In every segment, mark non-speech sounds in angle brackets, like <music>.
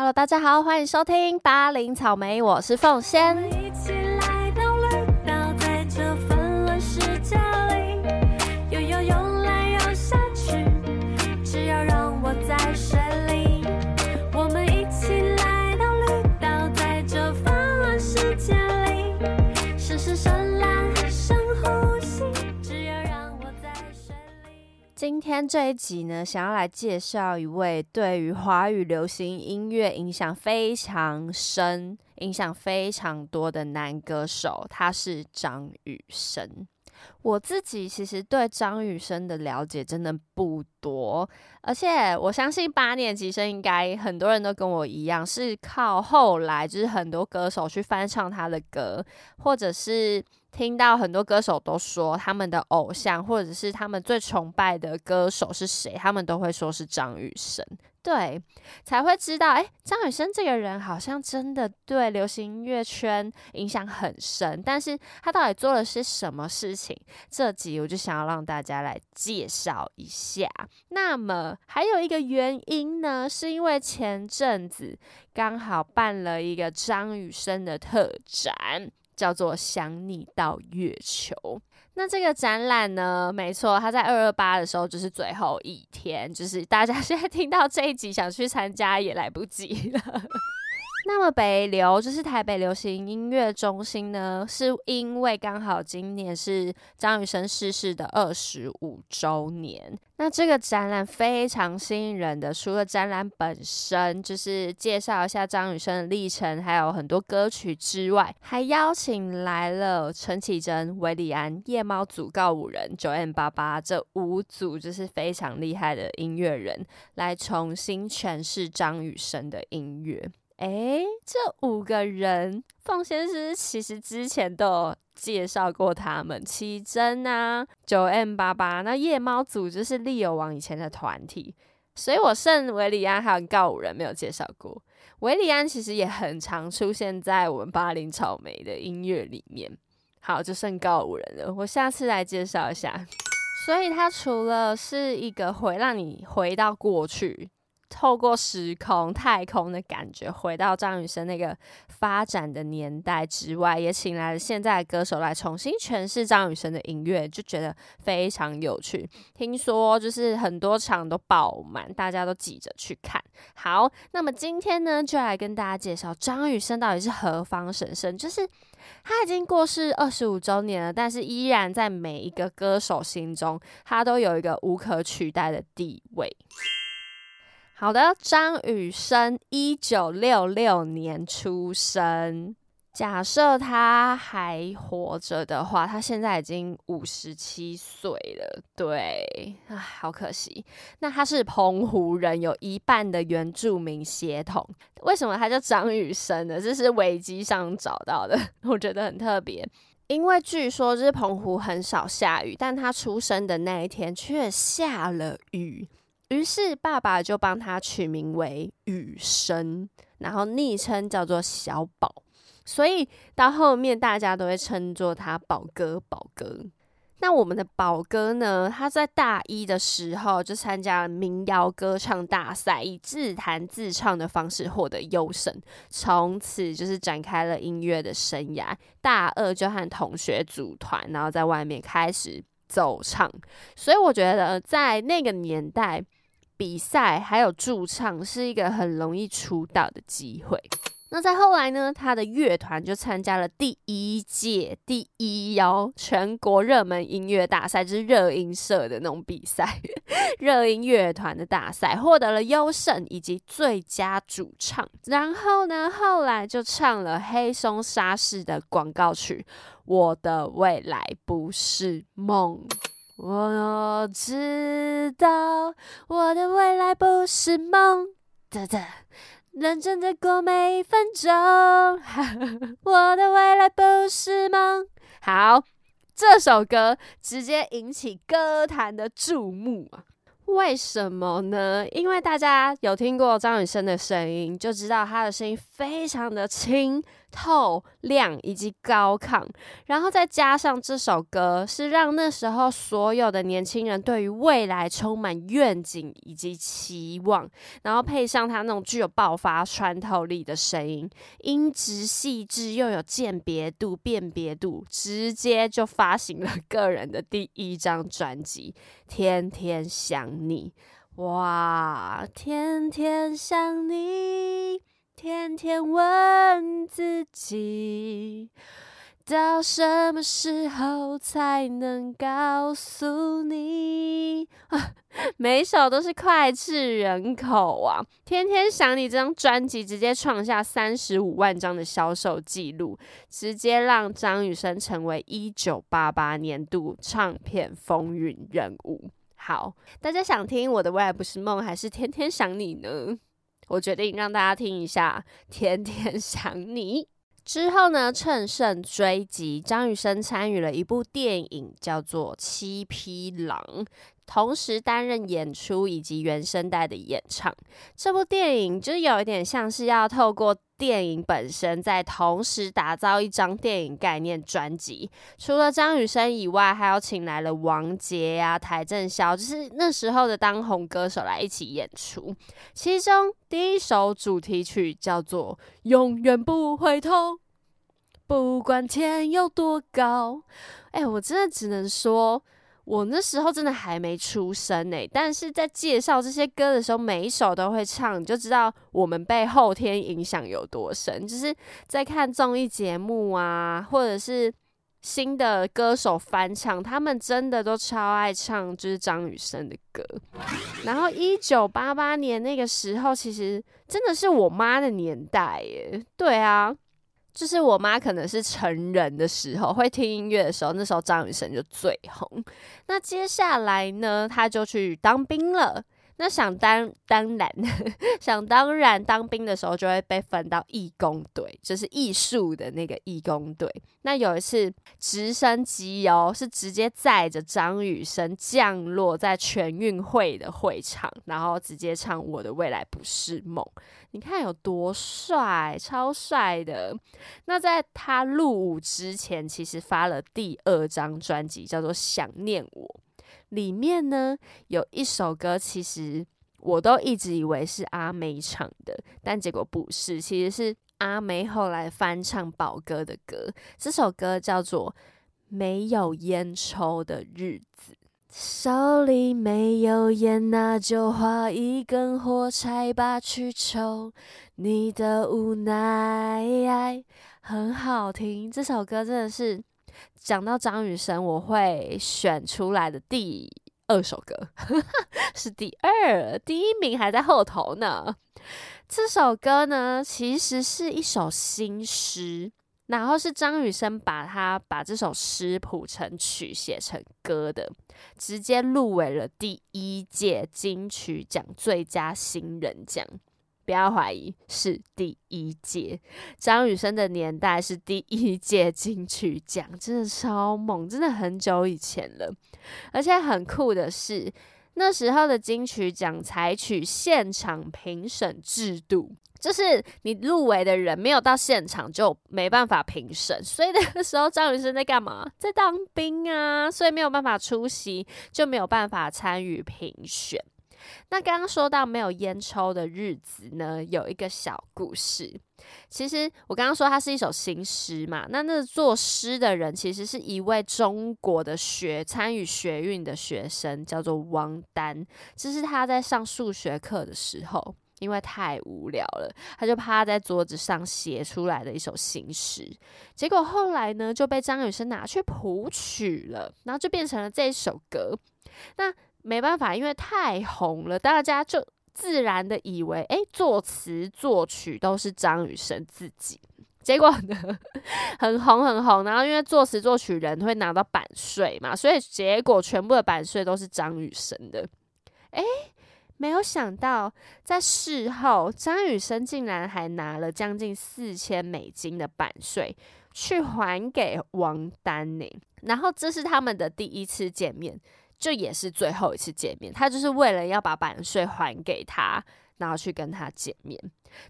Hello，大家好，欢迎收听八零草莓，我是凤仙。今天这一集呢，想要来介绍一位对于华语流行音乐影响非常深、影响非常多的男歌手，他是张雨生。我自己其实对张雨生的了解真的不多，而且我相信八年级生应该很多人都跟我一样，是靠后来就是很多歌手去翻唱他的歌，或者是听到很多歌手都说他们的偶像或者是他们最崇拜的歌手是谁，他们都会说是张雨生。对，才会知道，哎，张雨生这个人好像真的对流行音乐圈影响很深，但是他到底做了些什么事情？这集我就想要让大家来介绍一下。那么还有一个原因呢，是因为前阵子刚好办了一个张雨生的特展，叫做《想你到月球》。那这个展览呢，没错，它在二二八的时候就是最后一天，就是大家 <laughs> 现在听到这一集想去参加也来不及了。那么北流就是台北流行音乐中心呢，是因为刚好今年是张雨生逝世的二十五周年。那这个展览非常吸引人的，除了展览本身就是介绍一下张雨生的历程，还有很多歌曲之外，还邀请来了陈绮贞、韦礼安、夜猫组告五人、九 M 八八这五组就是非常厉害的音乐人，来重新诠释张雨生的音乐。诶，这五个人，凤先生其实之前都有介绍过他们，奇珍啊，九 M 八八，那夜猫组就是利友王以前的团体，所以我剩维里安还有告五人没有介绍过。维里安其实也很常出现在我们巴林草莓的音乐里面。好，就剩告五人了，我下次来介绍一下。<laughs> 所以他除了是一个会让你回到过去。透过时空、太空的感觉，回到张雨生那个发展的年代之外，也请来了现在的歌手来重新诠释张雨生的音乐，就觉得非常有趣。听说就是很多场都爆满，大家都挤着去看。好，那么今天呢，就来跟大家介绍张雨生到底是何方神圣。就是他已经过世二十五周年了，但是依然在每一个歌手心中，他都有一个无可取代的地位。好的，张雨生一九六六年出生。假设他还活着的话，他现在已经五十七岁了。对，唉，好可惜。那他是澎湖人，有一半的原住民血统。为什么他叫张雨生呢？这是维基上找到的，<laughs> 我觉得很特别。因为据说就是澎湖很少下雨，但他出生的那一天却下了雨。于是爸爸就帮他取名为雨生，然后昵称叫做小宝，所以到后面大家都会称作他宝哥宝哥。那我们的宝哥呢？他在大一的时候就参加了民谣歌唱大赛，以自弹自唱的方式获得优胜，从此就是展开了音乐的生涯。大二就和同学组团，然后在外面开始走唱。所以我觉得在那个年代。比赛还有驻唱是一个很容易出道的机会。那在后来呢，他的乐团就参加了第一届第一邀全国热门音乐大赛，就是热音社的那种比赛，<laughs> 热音乐团的大赛，获得了优胜以及最佳主唱。然后呢，后来就唱了黑松沙士的广告曲《我的未来不是梦》。我知道我的未来不是梦，哒哒，认真的过每一分钟。<laughs> 我的未来不是梦。好，这首歌直接引起歌坛的注目啊！为什么呢？因为大家有听过张雨生的声音，就知道他的声音非常的轻透亮以及高亢，然后再加上这首歌是让那时候所有的年轻人对于未来充满愿景以及期望，然后配上他那种具有爆发穿透力的声音，音质细致又有鉴别度、辨别度，直接就发行了个人的第一张专辑《天天想你》。哇，天天想你。天天问自己，到什么时候才能告诉你？<laughs> 每首都是脍炙人口啊！天天想你这张专辑直接创下三十五万张的销售记录，直接让张雨生成为一九八八年度唱片风云人物。好，大家想听我的未来不是梦，还是天天想你呢？我决定让大家听一下《天天想你》。之后呢，乘胜追击，张雨生参与了一部电影，叫做《七匹狼》。同时担任演出以及原声带的演唱，这部电影就有一点像是要透过电影本身，在同时打造一张电影概念专辑。除了张雨生以外，还有请来了王杰呀、邰正宵，就是那时候的当红歌手来一起演出。其中第一首主题曲叫做《永远不回头》，不管天有多高。哎，我真的只能说。我那时候真的还没出生呢，但是在介绍这些歌的时候，每一首都会唱，你就知道我们被后天影响有多深。就是在看综艺节目啊，或者是新的歌手翻唱，他们真的都超爱唱，就是张雨生的歌。然后一九八八年那个时候，其实真的是我妈的年代耶。对啊。就是我妈可能是成人的时候会听音乐的时候，那时候张雨生就最红。那接下来呢，他就去当兵了。那想当当然，<laughs> 想当然，当兵的时候就会被分到义工队，就是艺术的那个义工队。那有一次直升机哦，是直接载着张雨生降落在全运会的会场，然后直接唱《我的未来不是梦》。你看有多帅，超帅的。那在他入伍之前，其实发了第二张专辑，叫做《想念我》。里面呢有一首歌，其实我都一直以为是阿妹唱的，但结果不是，其实是阿妹后来翻唱宝哥的歌。这首歌叫做《没有烟抽的日子》，手里没有烟，那就划一根火柴吧去抽。你的无奈很好听，这首歌真的是。讲到张雨生，我会选出来的第二首歌 <laughs> 是第二，第一名还在后头呢。这首歌呢，其实是一首新诗，然后是张雨生把他把这首诗谱成曲写成歌的，直接入围了第一届金曲奖最佳新人奖。不要怀疑，是第一届张雨生的年代是第一届金曲奖，真的超猛，真的很久以前了。而且很酷的是，那时候的金曲奖采取现场评审制度，就是你入围的人没有到现场就没办法评审。所以那个时候张雨生在干嘛？在当兵啊，所以没有办法出席，就没有办法参与评选。那刚刚说到没有烟抽的日子呢，有一个小故事。其实我刚刚说它是一首新诗嘛，那那作诗的人其实是一位中国的学参与学运的学生，叫做王丹。这是他在上数学课的时候，因为太无聊了，他就趴在桌子上写出来的一首新诗。结果后来呢，就被张雨生拿去谱曲了，然后就变成了这首歌。那没办法，因为太红了，大家就自然的以为，哎，作词作曲都是张雨生自己。结果呢，很红很红，然后因为作词作曲人会拿到版税嘛，所以结果全部的版税都是张雨生的。哎，没有想到在事后，张雨生竟然还拿了将近四千美金的版税去还给王丹宁。然后这是他们的第一次见面。就也是最后一次见面，他就是为了要把版税还给他，然后去跟他见面。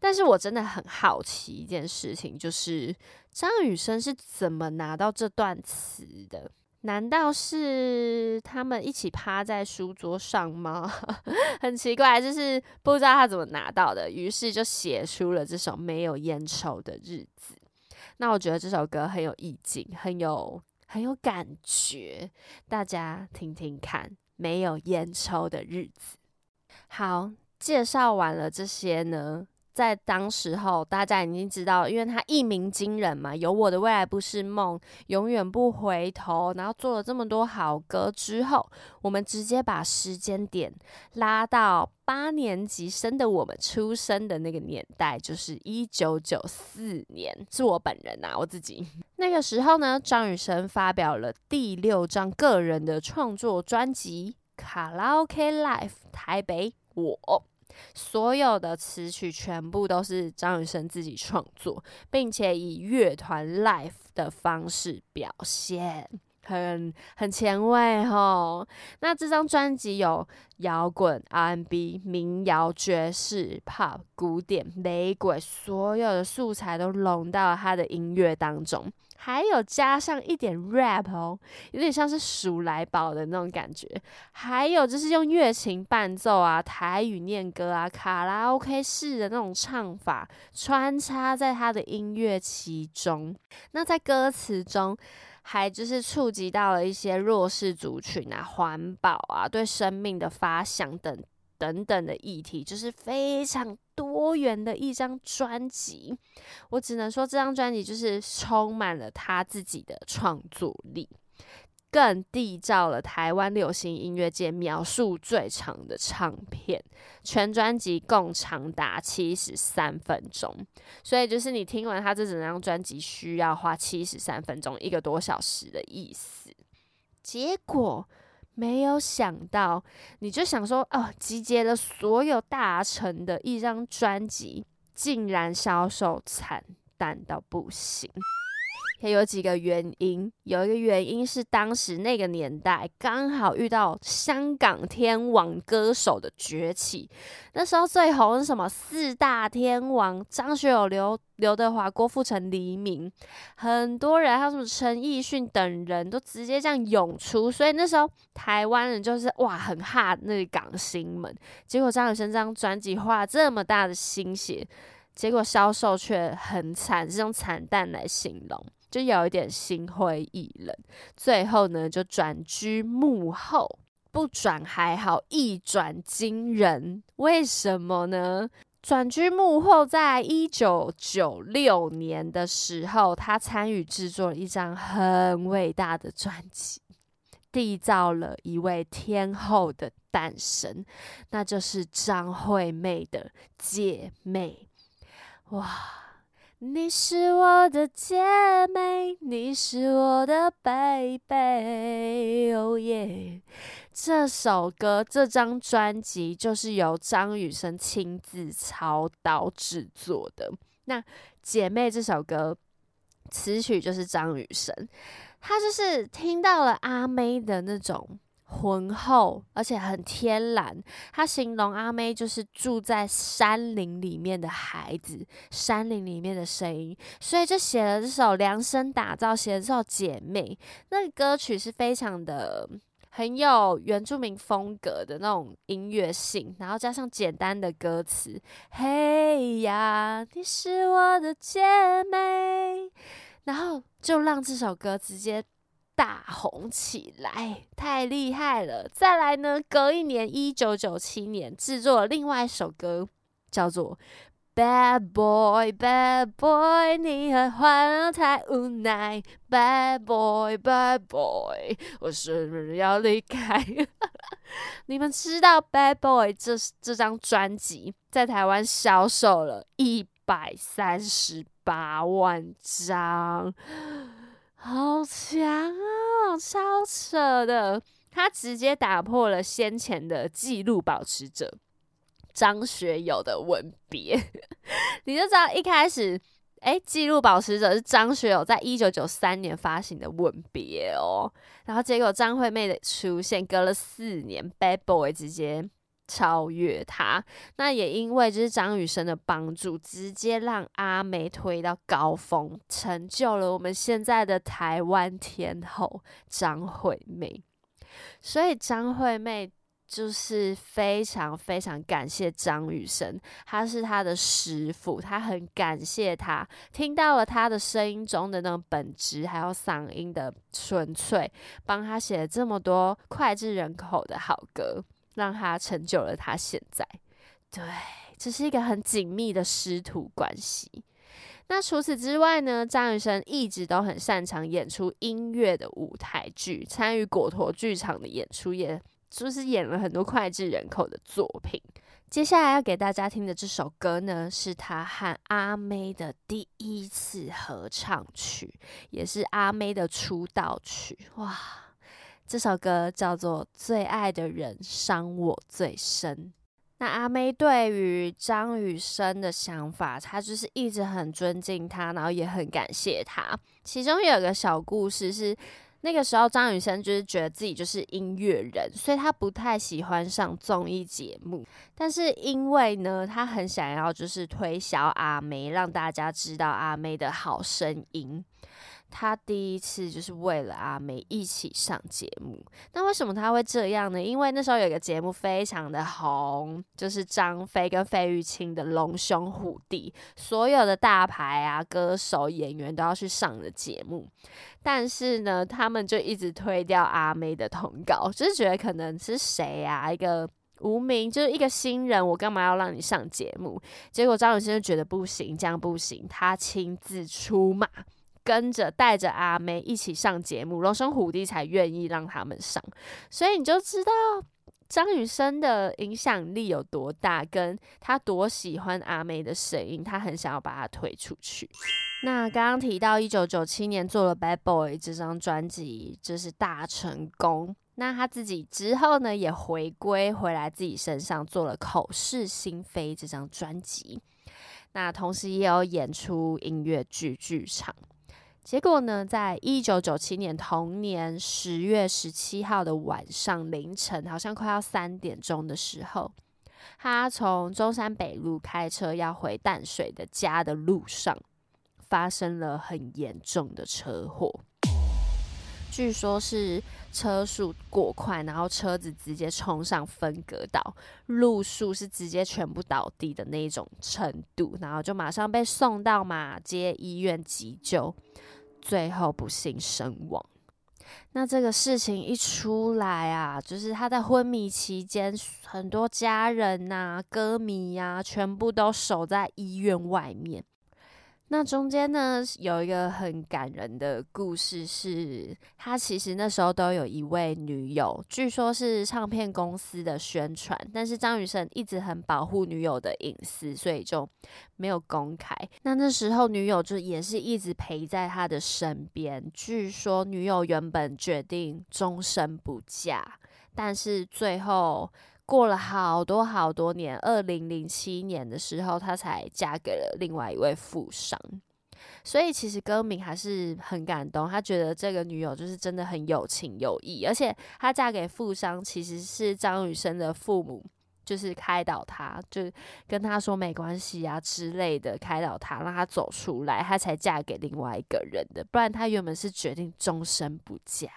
但是我真的很好奇一件事情，就是张雨生是怎么拿到这段词的？难道是他们一起趴在书桌上吗？<laughs> 很奇怪，就是不知道他怎么拿到的，于是就写出了这首没有烟抽的日子。那我觉得这首歌很有意境，很有很有感觉，大家听听看。没有烟抽的日子，好，介绍完了这些呢。在当时候，大家已经知道，因为他一鸣惊人嘛，有我的未来不是梦，永远不回头，然后做了这么多好歌之后，我们直接把时间点拉到八年级生的我们出生的那个年代，就是一九九四年，是我本人呐，我自己那个时候呢，张雨生发表了第六张个人的创作专辑《卡拉 OK Life 台北我》。所有的词曲全部都是张雨生自己创作，并且以乐团 live 的方式表现，很很前卫吼。那这张专辑有摇滚、R&B、民谣、爵士、pop、古典、雷鬼，所有的素材都融到了他的音乐当中。还有加上一点 rap 哦，有点像是数来宝的那种感觉。还有就是用乐琴伴奏啊，台语念歌啊，卡拉 OK 式的那种唱法穿插在他的音乐其中。那在歌词中，还就是触及到了一些弱势族群啊、环保啊、对生命的发想等。等等的议题，就是非常多元的一张专辑。我只能说，这张专辑就是充满了他自己的创作力，更缔造了台湾流行音乐界描述最长的唱片。全专辑共长达七十三分钟，所以就是你听完他这整张专辑，需要花七十三分钟，一个多小时的意思。结果。没有想到，你就想说哦，集结了所有大成的一张专辑，竟然销售惨淡到不行。也有几个原因，有一个原因是当时那个年代刚好遇到香港天王歌手的崛起，那时候最红是什么？四大天王张学友、刘刘德华、郭富城、黎明，很多人还有什么陈奕迅等人都直接这样涌出，所以那时候台湾人就是哇很怕那港星们。结果张雨生这张专辑花了这么大的心血，结果销售却很惨，是用惨淡来形容。就有一点心灰意冷，最后呢就转居幕后，不转还好，一转惊人。为什么呢？转居幕后，在一九九六年的时候，他参与制作了一张很伟大的专辑，缔造了一位天后的诞生，那就是张惠妹的姐妹。哇！你是我的姐妹，你是我的 baby，哦耶！这首歌、这张专辑就是由张雨生亲自操刀制作的。那《姐妹》这首歌词曲就是张雨生，他就是听到了阿妹的那种。浑厚，而且很天然。他形容阿妹就是住在山林里面的孩子，山林里面的声音，所以就写了这首量身打造，写了这首《姐妹》。那歌曲是非常的很有原住民风格的那种音乐性，然后加上简单的歌词：“嘿呀，你是我的姐妹。”然后就让这首歌直接。大红起来，太厉害了！再来呢，隔一年，一九九七年，制作了另外一首歌，叫做《Bad Boy Bad Boy》，你很欢太无奈，Bad Boy Bad Boy，我是不是要离开？<laughs> 你们知道《Bad Boy》这这张专辑在台湾销售了一百三十八万张。好强啊，超扯的！他直接打破了先前的纪录保持者张学友的吻别。<laughs> 你就知道一开始诶，纪录保持者是张学友在一九九三年发行的《吻别》哦，然后结果张惠妹的出现，隔了四年，Bad Boy 直接超越他。那也因为就是张雨生的帮助，直接让阿妹推到高峰，成就了我们现在的台湾天后张惠妹。所以张惠妹。就是非常非常感谢张雨生，他是他的师傅，他很感谢他听到了他的声音中的那种本质，还有嗓音的纯粹，帮他写了这么多脍炙人口的好歌，让他成就了他现在。对，这是一个很紧密的师徒关系。那除此之外呢，张雨生一直都很擅长演出音乐的舞台剧，参与果陀剧场的演出也。就是演了很多脍炙人口的作品。接下来要给大家听的这首歌呢，是他和阿妹的第一次合唱曲，也是阿妹的出道曲。哇，这首歌叫做《最爱的人伤我最深》。那阿妹对于张雨生的想法，她就是一直很尊敬他，然后也很感谢他。其中有个小故事是。那个时候，张雨生就是觉得自己就是音乐人，所以他不太喜欢上综艺节目。但是因为呢，他很想要就是推销阿妹，让大家知道阿妹的好声音。他第一次就是为了阿妹一起上节目，那为什么他会这样呢？因为那时候有一个节目非常的红，就是张飞跟费玉清的《龙兄虎弟》，所有的大牌啊、歌手、演员都要去上的节目。但是呢，他们就一直推掉阿妹的通告，就是觉得可能是谁啊，一个无名，就是一个新人，我干嘛要让你上节目？结果张雨生就觉得不行，这样不行，他亲自出马。跟着带着阿妹一起上节目，龙生虎弟才愿意让他们上，所以你就知道张雨生的影响力有多大，跟他多喜欢阿妹的声音，他很想要把她推出去。那刚刚提到一九九七年做了《Bad Boy》这张专辑，这是大成功。那他自己之后呢，也回归回来自己身上做了《口是心非》这张专辑。那同时也有演出音乐剧剧场。结果呢，在一九九七年同年十月十七号的晚上凌晨，好像快要三点钟的时候，他从中山北路开车要回淡水的家的路上，发生了很严重的车祸。据说是车速过快，然后车子直接冲上分隔岛，路树是直接全部倒地的那种程度，然后就马上被送到马街医院急救。最后不幸身亡。那这个事情一出来啊，就是他在昏迷期间，很多家人呐、歌迷呀，全部都守在医院外面。那中间呢，有一个很感人的故事，是他其实那时候都有一位女友，据说是唱片公司的宣传，但是张雨生一直很保护女友的隐私，所以就没有公开。那那时候女友就也是一直陪在他的身边。据说女友原本决定终身不嫁，但是最后。过了好多好多年，二零零七年的时候，她才嫁给了另外一位富商。所以其实歌名还是很感动，他觉得这个女友就是真的很有情有义，而且她嫁给富商其实是张雨生的父母，就是开导他，就跟他说没关系啊之类的，开导他让他走出来，她才嫁给另外一个人的。不然她原本是决定终身不嫁。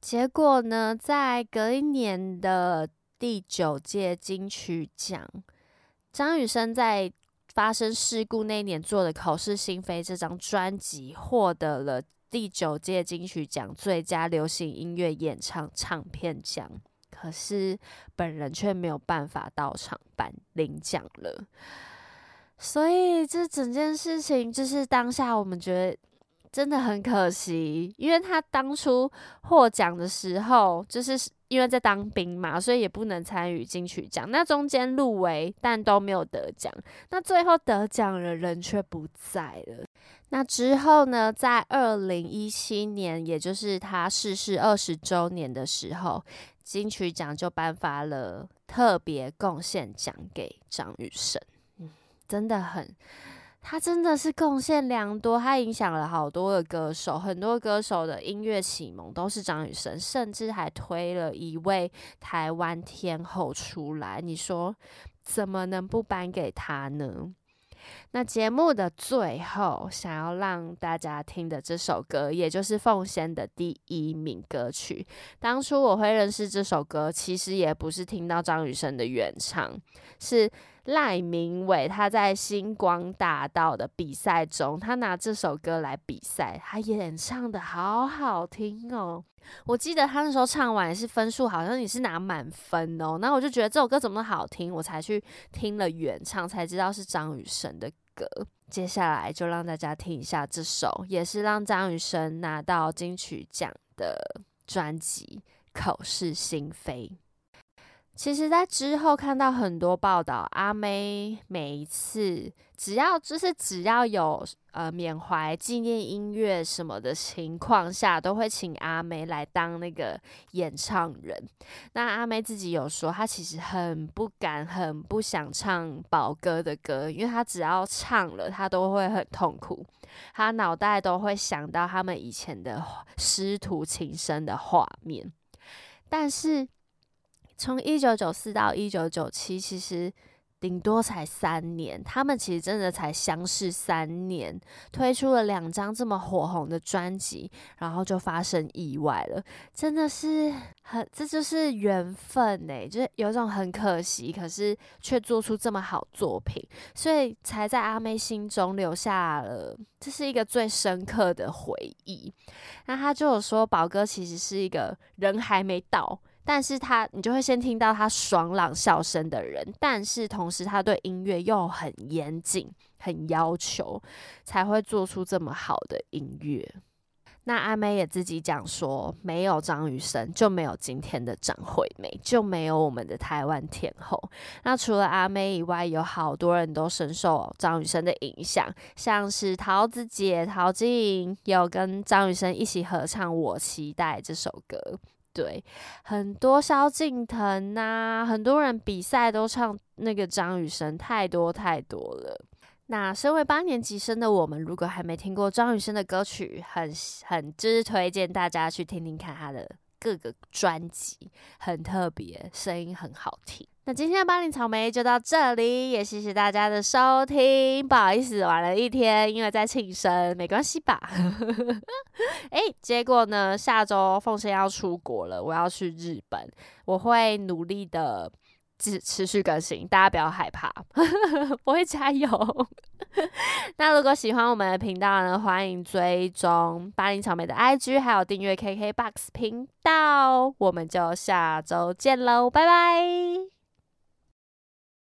结果呢，在隔一年的。第九届金曲奖，张雨生在发生事故那一年做的《口是心非》这张专辑，获得了第九届金曲奖最佳流行音乐演唱唱片奖。可是本人却没有办法到场颁领奖了，所以这整件事情就是当下我们觉得真的很可惜，因为他当初获奖的时候就是。因为在当兵嘛，所以也不能参与金曲奖。那中间入围，但都没有得奖。那最后得奖的人却不在了。那之后呢，在二零一七年，也就是他逝世二十周年的时候，金曲奖就颁发了特别贡献奖给张雨生。嗯，真的很他真的是贡献良多，他影响了好多的歌手，很多歌手的音乐启蒙都是张雨生，甚至还推了一位台湾天后出来。你说怎么能不颁给他呢？那节目的最后，想要让大家听的这首歌，也就是奉先的第一名歌曲。当初我会认识这首歌，其实也不是听到张雨生的原唱，是赖明伟他在星光大道的比赛中，他拿这首歌来比赛，他演唱的好好听哦。我记得他那时候唱完是分数，好像你是拿满分哦。那我就觉得这首歌怎么好听，我才去听了原唱，才知道是张雨生的歌。接下来就让大家听一下这首，也是让张雨生拿到金曲奖的专辑《口是心非》。其实，在之后看到很多报道，阿妹每一次只要就是只要有呃缅怀纪念音乐什么的情况下，都会请阿妹来当那个演唱人。那阿妹自己有说，她其实很不敢、很不想唱宝哥的歌，因为她只要唱了，她都会很痛苦，她脑袋都会想到他们以前的师徒情深的画面，但是。从一九九四到一九九七，其实顶多才三年。他们其实真的才相识三年，推出了两张这么火红的专辑，然后就发生意外了。真的是很，这就是缘分呢，就是有种很可惜，可是却做出这么好作品，所以才在阿妹心中留下了，这是一个最深刻的回忆。那他就有说，宝哥其实是一个人还没到。但是他，你就会先听到他爽朗笑声的人，但是同时他对音乐又很严谨、很要求，才会做出这么好的音乐。那阿妹也自己讲说，没有张雨生就没有今天的张惠妹，就没有我们的台湾天后。那除了阿妹以外，有好多人都深受张雨生的影响，像是桃子姐陶晶莹有跟张雨生一起合唱《我期待》这首歌。对，很多萧敬腾呐，很多人比赛都唱那个张雨生，太多太多了。那身为八年级生的我们，如果还没听过张雨生的歌曲，很很之推荐大家去听听看他的各个专辑，很特别，声音很好听。那今天的巴黎草莓就到这里，也谢谢大家的收听。不好意思，晚了一天，因为在庆生，没关系吧？<laughs> 哎，结果呢，下周奉先要出国了，我要去日本，我会努力的持持续更新，大家不要害怕，<laughs> 我会加油。<laughs> 那如果喜欢我们的频道呢，欢迎追踪巴黎草莓的 IG，还有订阅 KKBOX 频道，我们就下周见喽，拜拜。